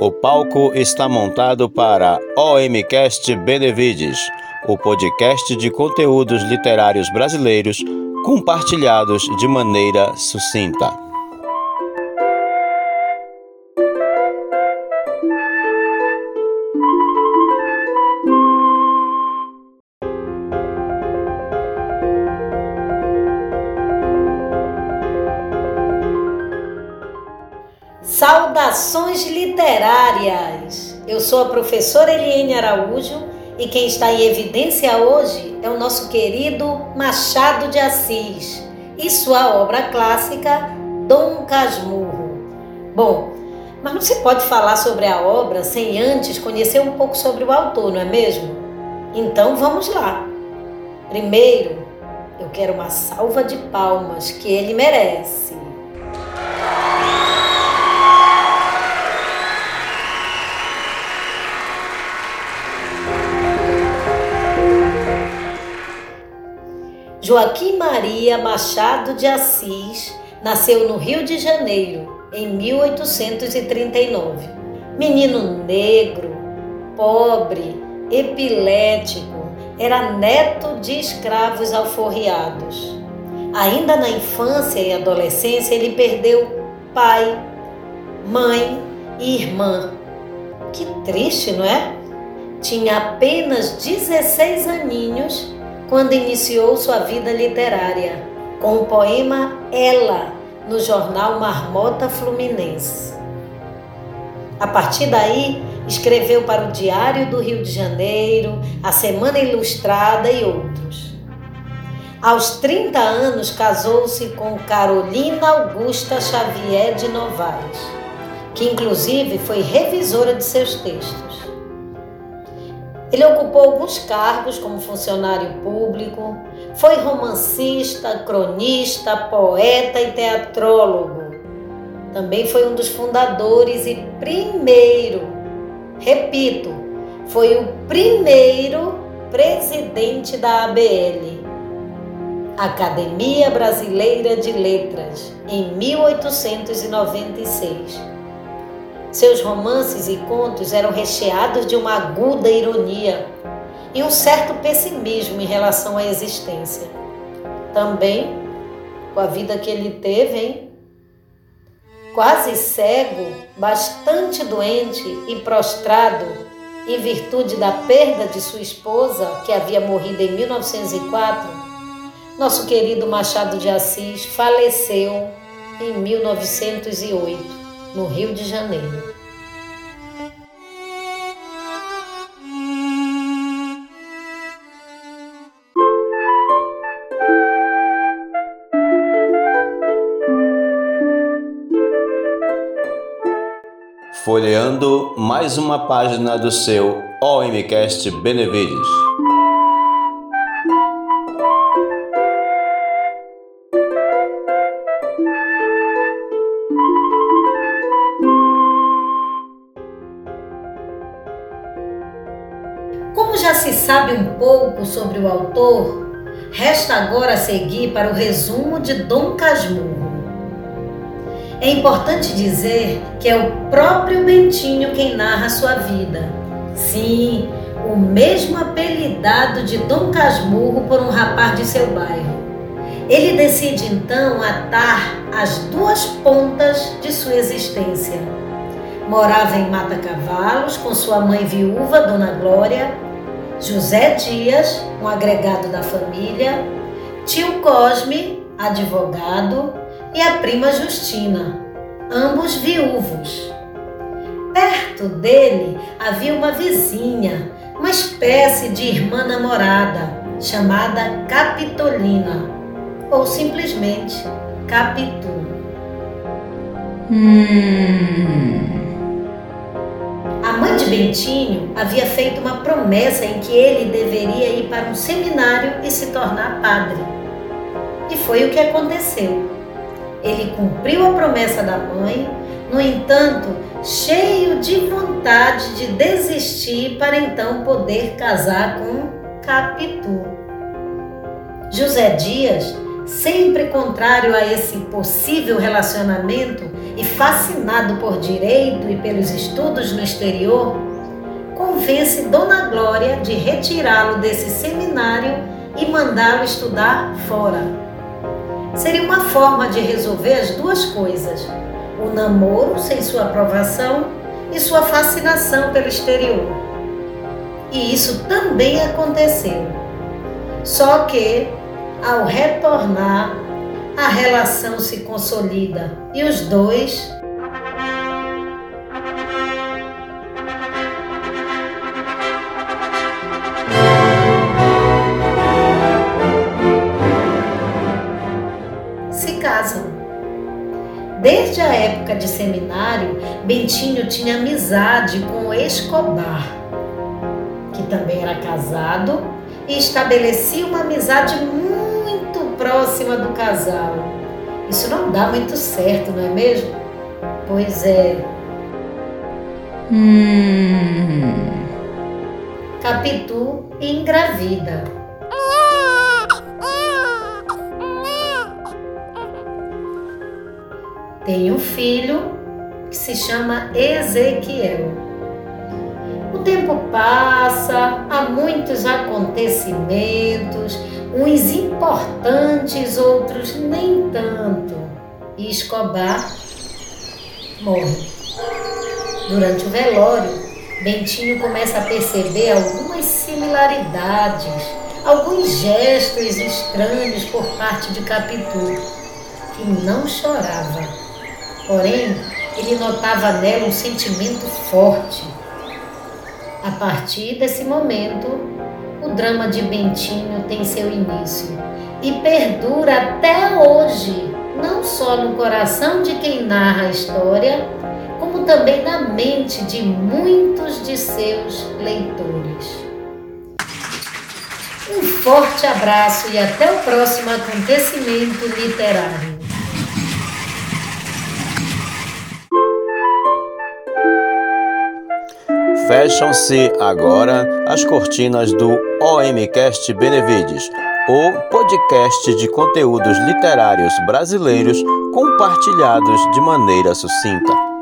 O palco está montado para OMcast Benevides, o podcast de conteúdos literários brasileiros compartilhados de maneira sucinta. Saudações literárias! Eu sou a professora Eliane Araújo e quem está em evidência hoje é o nosso querido Machado de Assis e sua obra clássica Dom Casmurro. Bom, mas não se pode falar sobre a obra sem antes conhecer um pouco sobre o autor, não é mesmo? Então vamos lá. Primeiro, eu quero uma salva de palmas que ele merece. Joaquim Maria Machado de Assis nasceu no Rio de Janeiro em 1839. Menino negro, pobre, epilético, era neto de escravos alforriados. Ainda na infância e adolescência, ele perdeu pai, mãe e irmã. Que triste, não é? Tinha apenas 16 aninhos quando iniciou sua vida literária, com o poema Ela, no jornal Marmota Fluminense. A partir daí, escreveu para o Diário do Rio de Janeiro, a Semana Ilustrada e outros. Aos 30 anos, casou-se com Carolina Augusta Xavier de Novaes, que inclusive foi revisora de seus textos. Ele ocupou alguns cargos como funcionário público, foi romancista, cronista, poeta e teatrólogo. Também foi um dos fundadores e primeiro, repito, foi o primeiro presidente da ABL, Academia Brasileira de Letras, em 1896 seus romances e contos eram recheados de uma aguda ironia e um certo pessimismo em relação à existência. Também, com a vida que ele teve, hein? Quase cego, bastante doente e prostrado, em virtude da perda de sua esposa, que havia morrido em 1904, nosso querido Machado de Assis faleceu em 1908 no Rio de Janeiro. Folheando mais uma página do seu OMCast Benevides. Sabe um pouco sobre o autor, resta agora seguir para o resumo de Dom Casmurro. É importante dizer que é o próprio Bentinho quem narra sua vida. Sim, o mesmo apelidado de Dom Casmurro por um rapaz de seu bairro. Ele decide então atar as duas pontas de sua existência. Morava em Mata Cavalos com sua mãe viúva, Dona Glória, José Dias, um agregado da família, tio Cosme, advogado, e a prima Justina, ambos viúvos. Perto dele havia uma vizinha, uma espécie de irmã namorada, chamada Capitolina, ou simplesmente Capitu. Hum. De Bentinho havia feito uma promessa em que ele deveria ir para um seminário e se tornar padre. E foi o que aconteceu. Ele cumpriu a promessa da mãe, no entanto, cheio de vontade de desistir para então poder casar com Capitu. José Dias, sempre contrário a esse possível relacionamento, e fascinado por direito e pelos estudos no exterior, convence Dona Glória de retirá-lo desse seminário e mandá-lo estudar fora. Seria uma forma de resolver as duas coisas: o namoro sem sua aprovação e sua fascinação pelo exterior. E isso também aconteceu. Só que, ao retornar, a relação se consolida e os dois se casam. Desde a época de seminário, Bentinho tinha amizade com Escobar, que também era casado e estabelecia uma amizade muito próxima do casal. Isso não dá muito certo, não é mesmo? Pois é. Hum. Capitu engravida. Tem um filho que se chama Ezequiel. O tempo passa, muitos acontecimentos, uns importantes, outros nem tanto. E Escobar morre. Durante o velório, Bentinho começa a perceber algumas similaridades, alguns gestos estranhos por parte de Capitu, que não chorava. Porém, ele notava nela um sentimento forte. A partir desse momento, o drama de Bentinho tem seu início e perdura até hoje, não só no coração de quem narra a história, como também na mente de muitos de seus leitores. Um forte abraço e até o próximo acontecimento literário. Fecham-se agora as cortinas do OMcast Benevides, o podcast de conteúdos literários brasileiros compartilhados de maneira sucinta.